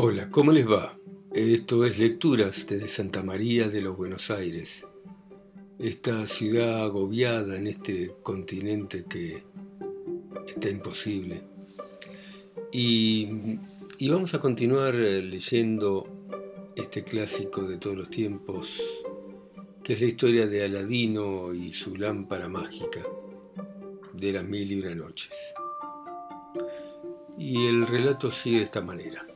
Hola, ¿cómo les va? Esto es Lecturas desde Santa María de los Buenos Aires, esta ciudad agobiada en este continente que está imposible. Y, vamos a continuar leyendo este clásico de todos los tiempos, que es la historia de Aladino y su lámpara mágica de las mil y una noches. Y el relato sigue de esta manera.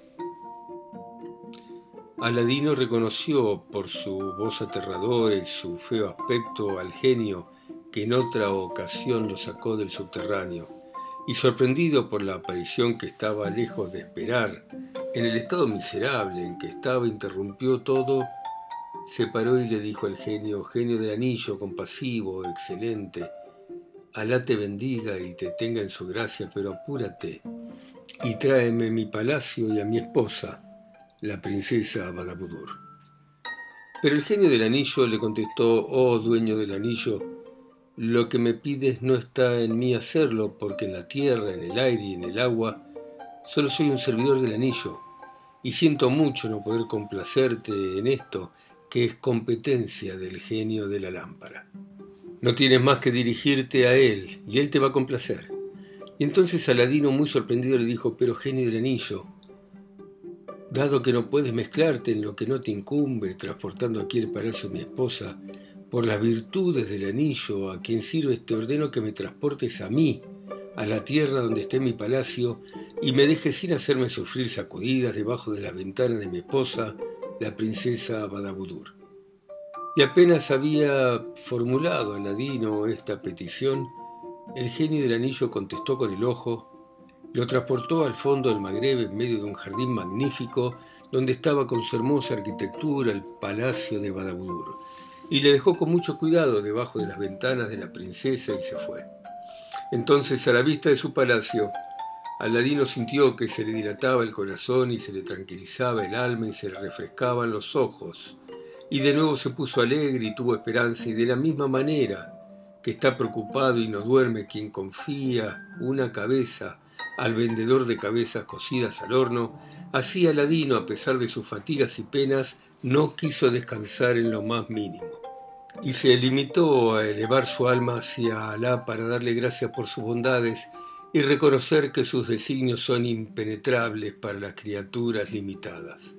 Aladino reconoció por su voz aterradora y su feo aspecto al genio que en otra ocasión lo sacó del subterráneo, y sorprendido por la aparición que estaba lejos de esperar, en el estado miserable en que estaba, interrumpió todo, se paró y le dijo al genio, genio del anillo, compasivo, excelente, Alá te bendiga y te tenga en su gracia, pero apúrate y tráeme mi palacio y a mi esposa, la princesa Badabudur. Pero el genio del anillo le contestó, oh dueño del anillo, lo que me pides no está en mí hacerlo, porque en la tierra, en el aire y en el agua, solo soy un servidor del anillo, y siento mucho no poder complacerte en esto, que es competencia del genio de la lámpara. No tienes más que dirigirte a él, y él te va a complacer. Y entonces Aladino, muy sorprendido, le dijo, pero genio del anillo, Dado que no puedes mezclarte en lo que no te incumbe, transportando aquí el palacio de mi esposa, por las virtudes del anillo a quien sirve te ordeno que me transportes a mí, a la tierra donde esté mi palacio, y me dejes sin hacerme sufrir sacudidas debajo de las ventanas de mi esposa, la princesa Badabudur. Y apenas había formulado Aladino esta petición, el genio del anillo contestó con el ojo, lo transportó al fondo del Magreb en medio de un jardín magnífico donde estaba con su hermosa arquitectura el palacio de Badabudur, y le dejó con mucho cuidado debajo de las ventanas de la princesa y se fue. Entonces, a la vista de su palacio, Aladino sintió que se le dilataba el corazón y se le tranquilizaba el alma y se le refrescaban los ojos, y de nuevo se puso alegre y tuvo esperanza, y de la misma manera que está preocupado y no duerme quien confía una cabeza al vendedor de cabezas cocidas al horno, así Aladino, a pesar de sus fatigas y penas, no quiso descansar en lo más mínimo. Y se limitó a elevar su alma hacia Alá para darle gracias por sus bondades y reconocer que sus designios son impenetrables para las criaturas limitadas.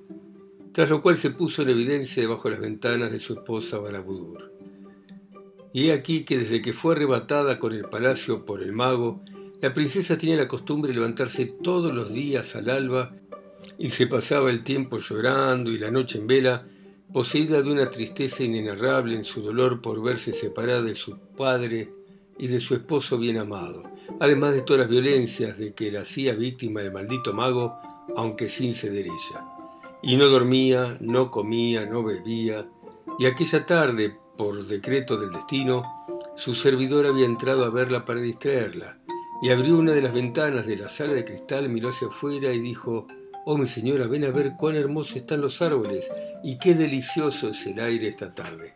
Tras lo cual se puso en evidencia debajo de las ventanas de su esposa Barabudur. Y he aquí que desde que fue arrebatada con el palacio por el mago, la princesa tenía la costumbre de levantarse todos los días al alba y se pasaba el tiempo llorando y la noche en vela, poseída de una tristeza inenarrable en su dolor por verse separada de su padre y de su esposo bien amado, además de todas las violencias de que la hacía víctima el maldito mago, aunque sin ceder ella. Y no dormía, no comía, no bebía, y aquella tarde, por decreto del destino, su servidor había entrado a verla para distraerla, y abrió una de las ventanas de la sala de cristal, miró hacia afuera y dijo, Oh mi señora, ven a ver cuán hermosos están los árboles y qué delicioso es el aire esta tarde.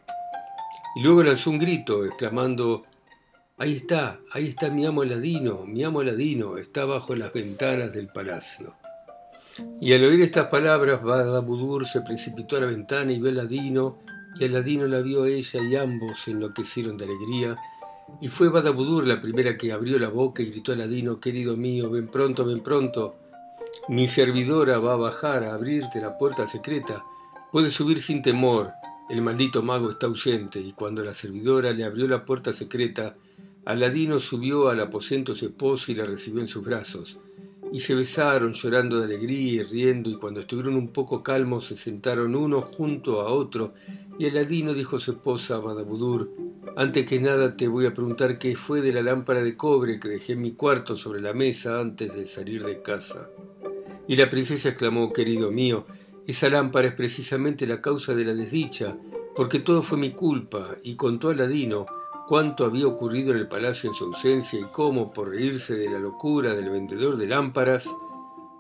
Y luego lanzó un grito, exclamando, Ahí está, ahí está mi amo Aladino, mi amo Aladino, está bajo las ventanas del palacio. Y al oír estas palabras, Badabudur se precipitó a la ventana y vio a Aladino, y Aladino la vio ella y ambos enloquecieron de alegría, y fue Badabudur la primera que abrió la boca y gritó a Ladino, querido mío, ven pronto, ven pronto. Mi servidora va a bajar a abrirte la puerta secreta. Puedes subir sin temor. El maldito mago está ausente. Y cuando la servidora le abrió la puerta secreta, Aladino subió al aposento su esposo y la recibió en sus brazos. Y se besaron llorando de alegría y riendo, y cuando estuvieron un poco calmos se sentaron uno junto a otro, y Aladino dijo a su esposa Badabudur, antes que nada te voy a preguntar qué fue de la lámpara de cobre que dejé en mi cuarto sobre la mesa antes de salir de casa. Y la princesa exclamó, querido mío, esa lámpara es precisamente la causa de la desdicha, porque todo fue mi culpa, y contó Aladino cuánto había ocurrido en el palacio en su ausencia y cómo, por reírse de la locura del vendedor de lámparas,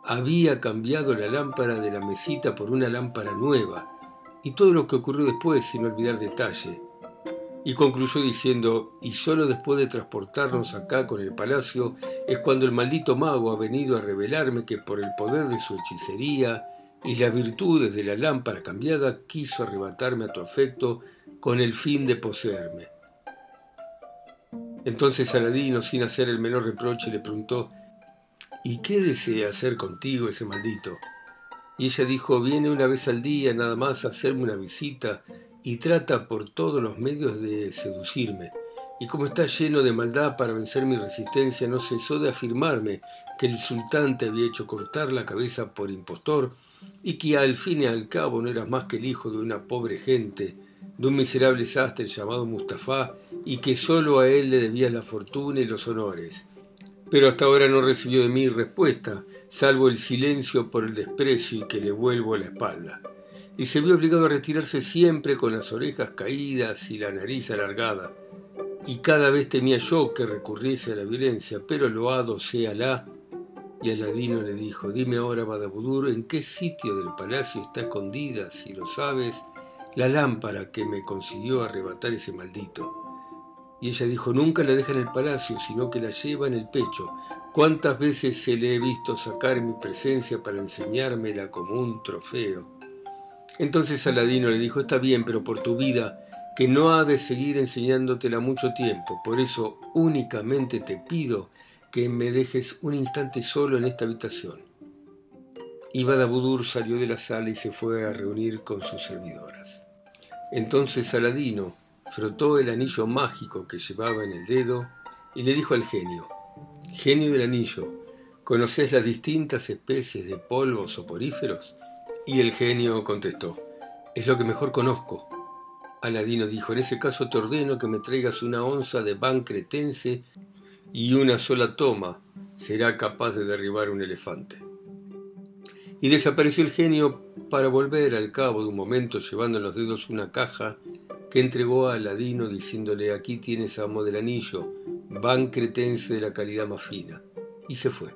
había cambiado la lámpara de la mesita por una lámpara nueva, y todo lo que ocurrió después, sin olvidar detalle, y concluyó diciendo, y solo después de transportarnos acá con el palacio es cuando el maldito mago ha venido a revelarme que por el poder de su hechicería y las virtudes de la lámpara cambiada quiso arrebatarme a tu afecto con el fin de poseerme. Entonces Saladino, sin hacer el menor reproche, le preguntó, ¿Y qué desea hacer contigo ese maldito? Y ella dijo, viene una vez al día nada más a hacerme una visita y trata por todos los medios de seducirme. Y como está lleno de maldad para vencer mi resistencia, no cesó de afirmarme que el sultán te había hecho cortar la cabeza por impostor y que al fin y al cabo no eras más que el hijo de una pobre gente, de un miserable sastre llamado Mustafa, y que sólo a él le debías la fortuna y los honores. Pero hasta ahora no recibió de mí respuesta, salvo el silencio por el desprecio y que le vuelvo la espalda. Y se vio obligado a retirarse siempre con las orejas caídas y la nariz alargada. Y cada vez temía yo que recurriese a la violencia, pero loado sea la y Aladino le dijo, dime ahora, Badabudur, ¿en qué sitio del palacio está escondida, si lo sabes, la lámpara que me consiguió arrebatar ese maldito? Y ella dijo, nunca la deja en el palacio, sino que la lleva en el pecho. ¿Cuántas veces se le he visto sacar mi presencia para enseñármela como un trofeo? Entonces Aladino le dijo, está bien, pero por tu vida, que no ha de seguir enseñándotela mucho tiempo, por eso únicamente te pido que me dejes un instante solo en esta habitación. Y Badabudur salió de la sala y se fue a reunir con sus servidoras. Entonces Saladino frotó el anillo mágico que llevaba en el dedo y le dijo al genio, Genio del anillo, ¿conoces las distintas especies de polvos soporíferos? Y el genio contestó, es lo que mejor conozco. Aladino dijo, en ese caso te ordeno que me traigas una onza de ban cretense y una sola toma será capaz de derribar un elefante. Y desapareció el genio para volver al cabo de un momento llevando en los dedos una caja que entregó a Aladino diciéndole aquí tienes amo del anillo, van cretense de la calidad más fina. Y se fue.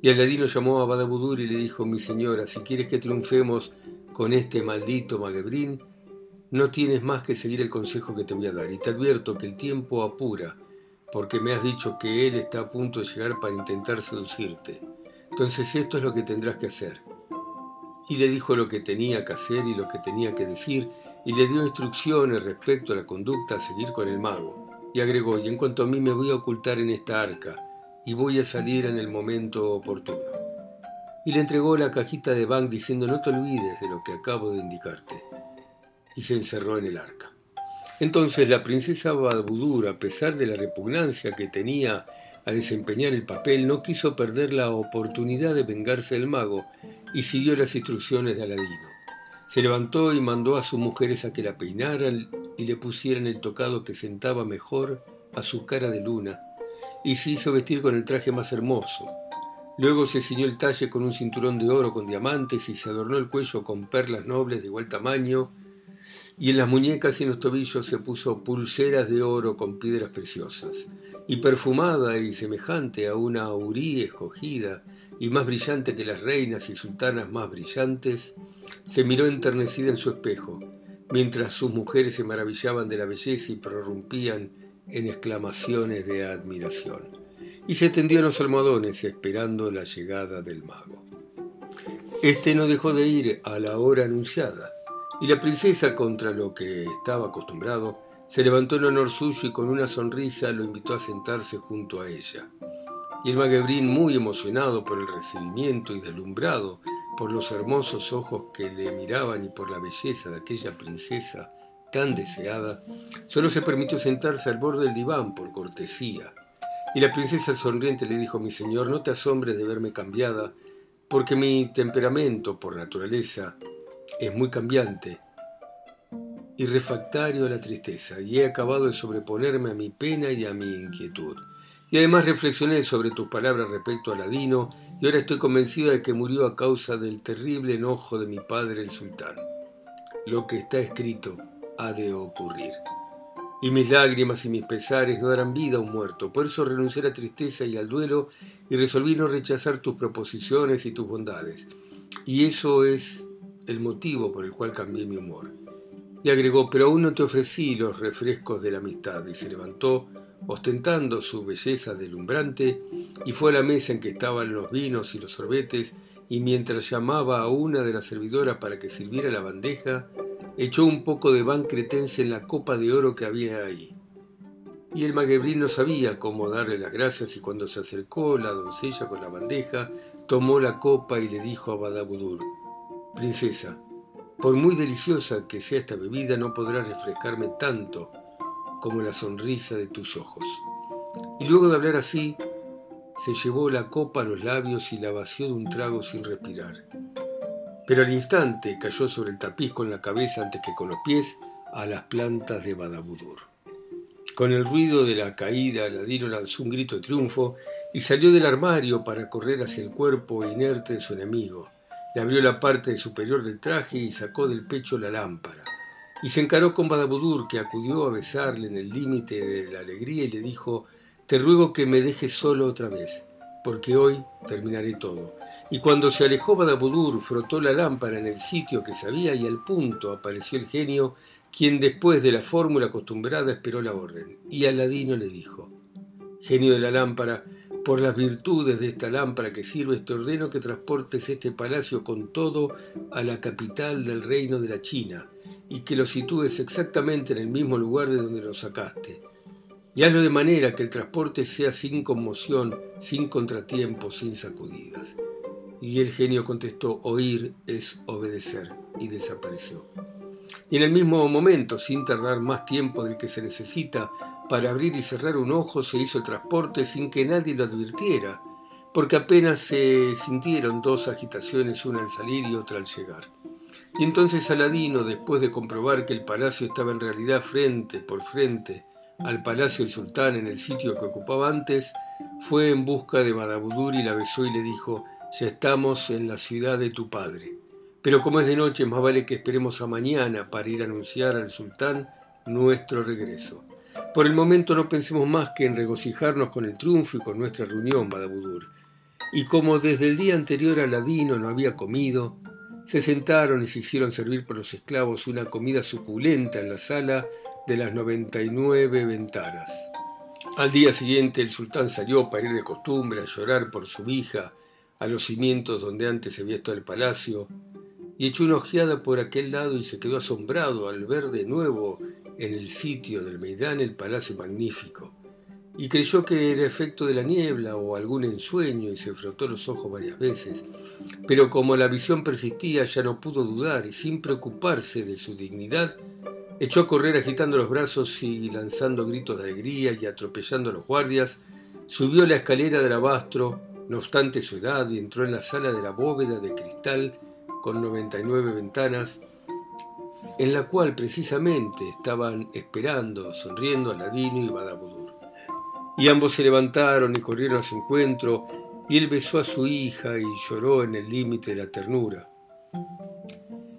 Y Aladino llamó a Badabudur y le dijo, mi señora, si quieres que triunfemos con este maldito Magebrín, no tienes más que seguir el consejo que te voy a dar. Y te advierto que el tiempo apura porque me has dicho que él está a punto de llegar para intentar seducirte. Entonces esto es lo que tendrás que hacer. Y le dijo lo que tenía que hacer y lo que tenía que decir, y le dio instrucciones respecto a la conducta a seguir con el mago. Y agregó, y en cuanto a mí me voy a ocultar en esta arca, y voy a salir en el momento oportuno. Y le entregó la cajita de Bank diciendo, no te olvides de lo que acabo de indicarte. Y se encerró en el arca. Entonces la princesa Babudur, a pesar de la repugnancia que tenía a desempeñar el papel, no quiso perder la oportunidad de vengarse del mago y siguió las instrucciones de Aladino. Se levantó y mandó a sus mujeres a que la peinaran y le pusieran el tocado que sentaba mejor a su cara de luna, y se hizo vestir con el traje más hermoso. Luego se ciñó el talle con un cinturón de oro con diamantes y se adornó el cuello con perlas nobles de igual tamaño y en las muñecas y en los tobillos se puso pulseras de oro con piedras preciosas, y perfumada y semejante a una aurí escogida, y más brillante que las reinas y sultanas más brillantes, se miró enternecida en su espejo, mientras sus mujeres se maravillaban de la belleza y prorrumpían en exclamaciones de admiración, y se tendió en los almohadones esperando la llegada del mago. Este no dejó de ir a la hora anunciada, y la princesa, contra lo que estaba acostumbrado, se levantó en honor suyo y con una sonrisa lo invitó a sentarse junto a ella. Y el maguebrín, muy emocionado por el recibimiento y deslumbrado por los hermosos ojos que le miraban y por la belleza de aquella princesa tan deseada, solo se permitió sentarse al borde del diván por cortesía. Y la princesa sonriente le dijo, mi señor, no te asombres de verme cambiada, porque mi temperamento, por naturaleza, es muy cambiante y refractario a la tristeza, y he acabado de sobreponerme a mi pena y a mi inquietud. Y además reflexioné sobre tus palabras respecto a Ladino, y ahora estoy convencida de que murió a causa del terrible enojo de mi padre el sultán. Lo que está escrito ha de ocurrir. Y mis lágrimas y mis pesares no darán vida a un muerto. Por eso renuncié a la tristeza y al duelo y resolví no rechazar tus proposiciones y tus bondades. Y eso es el motivo por el cual cambié mi humor. Y agregó, pero aún no te ofrecí los refrescos de la amistad. Y se levantó, ostentando su belleza deslumbrante, y fue a la mesa en que estaban los vinos y los sorbetes, y mientras llamaba a una de las servidoras para que sirviera la bandeja, echó un poco de van cretense en la copa de oro que había ahí. Y el maguebrín no sabía cómo darle las gracias y cuando se acercó la doncella con la bandeja, tomó la copa y le dijo a Badabudur, Princesa, por muy deliciosa que sea esta bebida, no podrá refrescarme tanto como la sonrisa de tus ojos. Y luego de hablar así, se llevó la copa a los labios y la vació de un trago sin respirar. Pero al instante cayó sobre el tapiz con la cabeza antes que con los pies a las plantas de Badabudur. Con el ruido de la caída, Aladino lanzó un grito de triunfo y salió del armario para correr hacia el cuerpo inerte de su enemigo. Le abrió la parte superior del traje y sacó del pecho la lámpara. Y se encaró con Badabudur, que acudió a besarle en el límite de la alegría y le dijo, Te ruego que me dejes solo otra vez, porque hoy terminaré todo. Y cuando se alejó Badabudur, frotó la lámpara en el sitio que sabía y al punto apareció el genio, quien después de la fórmula acostumbrada esperó la orden. Y Aladino le dijo, Genio de la lámpara, por las virtudes de esta lámpara que sirve, te ordeno que transportes este palacio con todo a la capital del reino de la China y que lo sitúes exactamente en el mismo lugar de donde lo sacaste. Y hazlo de manera que el transporte sea sin conmoción, sin contratiempos, sin sacudidas. Y el genio contestó, oír es obedecer, y desapareció. Y en el mismo momento, sin tardar más tiempo del que se necesita para abrir y cerrar un ojo se hizo el transporte sin que nadie lo advirtiera, porque apenas se sintieron dos agitaciones, una al salir y otra al llegar. Y entonces Aladino, después de comprobar que el palacio estaba en realidad frente por frente al palacio del sultán en el sitio que ocupaba antes, fue en busca de Badabudur y la besó y le dijo, ya estamos en la ciudad de tu padre. Pero como es de noche, más vale que esperemos a mañana para ir a anunciar al sultán nuestro regreso. Por el momento no pensemos más que en regocijarnos con el triunfo y con nuestra reunión, Badabudur. Y como desde el día anterior Aladino no había comido, se sentaron y se hicieron servir por los esclavos una comida suculenta en la sala de las 99 ventanas. Al día siguiente el sultán salió para ir de costumbre a llorar por su hija a los cimientos donde antes había estado el palacio, y echó una ojeada por aquel lado y se quedó asombrado al ver de nuevo en el sitio del Meidán el palacio magnífico, y creyó que era efecto de la niebla o algún ensueño y se frotó los ojos varias veces, pero como la visión persistía ya no pudo dudar y sin preocuparse de su dignidad, echó a correr agitando los brazos y lanzando gritos de alegría y atropellando a los guardias, subió la escalera del abastro, no obstante su edad, y entró en la sala de la bóveda de cristal con 99 ventanas, en la cual precisamente estaban esperando, sonriendo Aladino y Badabudur. Y ambos se levantaron y corrieron a su encuentro, y él besó a su hija y lloró en el límite de la ternura.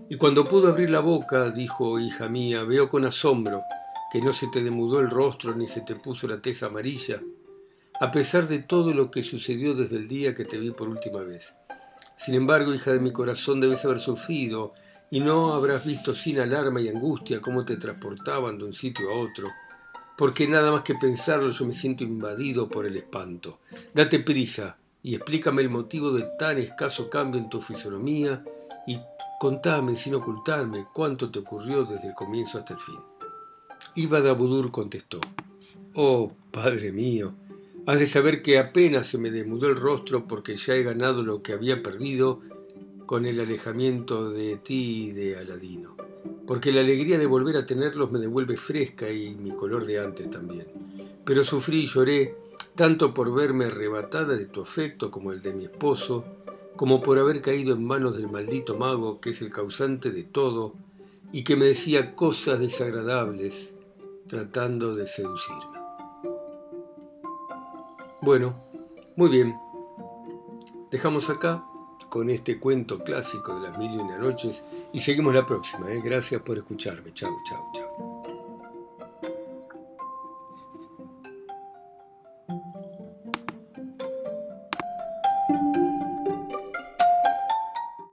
Y cuando pudo abrir la boca, dijo, hija mía, veo con asombro que no se te demudó el rostro ni se te puso la tez amarilla, a pesar de todo lo que sucedió desde el día que te vi por última vez. Sin embargo, hija de mi corazón, debes haber sufrido y no habrás visto sin alarma y angustia cómo te transportaban de un sitio a otro, porque nada más que pensarlo yo me siento invadido por el espanto. Date prisa y explícame el motivo de tan escaso cambio en tu fisonomía y contame sin ocultarme cuánto te ocurrió desde el comienzo hasta el fin. Y Badabudur contestó, Oh, Padre mío, has de saber que apenas se me demudó el rostro porque ya he ganado lo que había perdido con el alejamiento de ti y de Aladino, porque la alegría de volver a tenerlos me devuelve fresca y mi color de antes también. Pero sufrí y lloré tanto por verme arrebatada de tu afecto como el de mi esposo, como por haber caído en manos del maldito mago que es el causante de todo y que me decía cosas desagradables tratando de seducirme. Bueno, muy bien. Dejamos acá con este cuento clásico de las mil y una noches y seguimos la próxima. ¿eh? Gracias por escucharme. Chao, chao, chao.